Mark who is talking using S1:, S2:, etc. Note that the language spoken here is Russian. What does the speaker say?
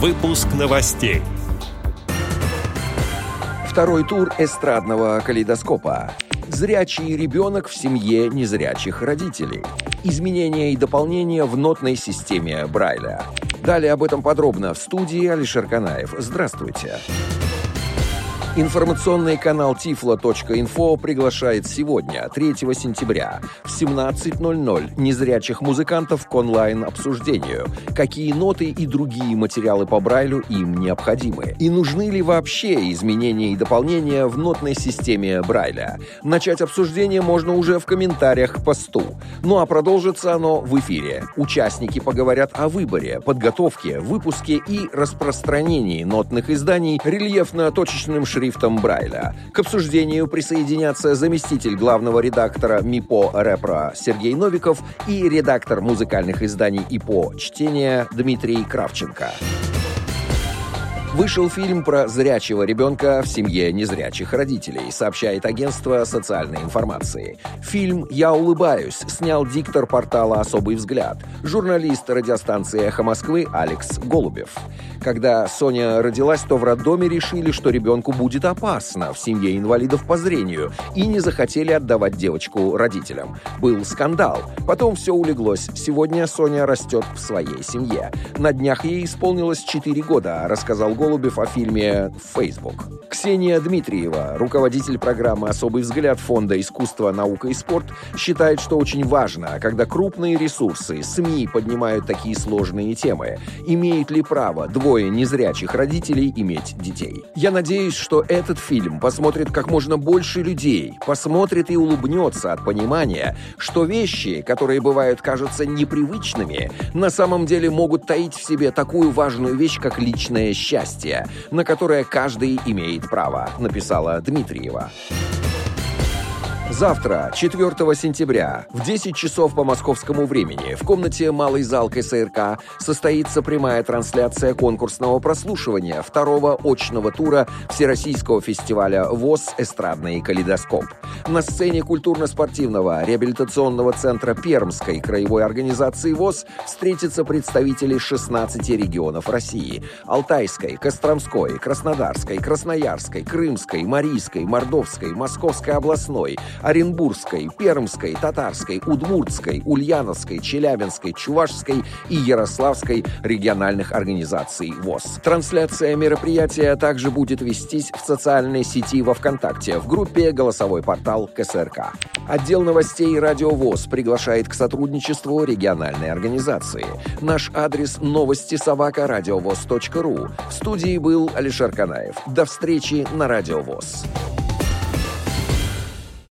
S1: Выпуск новостей.
S2: Второй тур эстрадного калейдоскопа. Зрячий ребенок в семье незрячих родителей. Изменения и дополнения в нотной системе Брайля. Далее об этом подробно в студии Алишер Канаев. Здравствуйте. Здравствуйте. Информационный канал Tiflo.info приглашает сегодня, 3 сентября, в 17.00 незрячих музыкантов к онлайн-обсуждению, какие ноты и другие материалы по Брайлю им необходимы, и нужны ли вообще изменения и дополнения в нотной системе Брайля. Начать обсуждение можно уже в комментариях к посту. Ну а продолжится оно в эфире. Участники поговорят о выборе, подготовке, выпуске и распространении нотных изданий рельефно-точечным шрифтом шрифтом Брайля. К обсуждению присоединятся заместитель главного редактора МИПО «Репро» Сергей Новиков и редактор музыкальных изданий ИПО «Чтение» Дмитрий Кравченко. Вышел фильм про зрячего ребенка в семье незрячих родителей, сообщает агентство социальной информации. Фильм «Я улыбаюсь» снял диктор портала «Особый взгляд», журналист радиостанции «Эхо Москвы» Алекс Голубев. Когда Соня родилась, то в роддоме решили, что ребенку будет опасно в семье инвалидов по зрению, и не захотели отдавать девочку родителям. Был скандал. Потом все улеглось. Сегодня Соня растет в своей семье. На днях ей исполнилось 4 года, рассказал Голубев о фильме «Facebook». Ксения Дмитриева, руководитель программы «Особый взгляд» Фонда «Искусство, наука и спорт», считает, что очень важно, когда крупные ресурсы, СМИ поднимают такие сложные темы. Имеют ли право двое незрячих родителей иметь детей? Я надеюсь, что этот фильм посмотрит как можно больше людей, посмотрит и улыбнется от понимания, что вещи, которые бывают кажутся непривычными, на самом деле могут таить в себе такую важную вещь, как личное счастье, на которое каждый имеет право, написала Дмитриева. Завтра, 4 сентября, в 10 часов по московскому времени, в комнате «Малый зал КСРК» состоится прямая трансляция конкурсного прослушивания второго очного тура Всероссийского фестиваля ВОЗ «Эстрадный калейдоскоп». На сцене культурно-спортивного реабилитационного центра Пермской краевой организации ВОЗ встретятся представители 16 регионов России – Алтайской, Костромской, Краснодарской, Красноярской, Крымской, Марийской, Мордовской, Московской областной – Оренбургской, Пермской, Татарской, Удмуртской, Ульяновской, Челябинской, Чувашской и Ярославской региональных организаций ВОЗ. Трансляция мероприятия также будет вестись в социальной сети во ВКонтакте в группе «Голосовой портал КСРК». Отдел новостей «Радио ВОЗ» приглашает к сотрудничеству региональной организации. Наш адрес новости собака радиовоз.ру. В студии был Алишер Канаев. До встречи на Радио ВОЗ.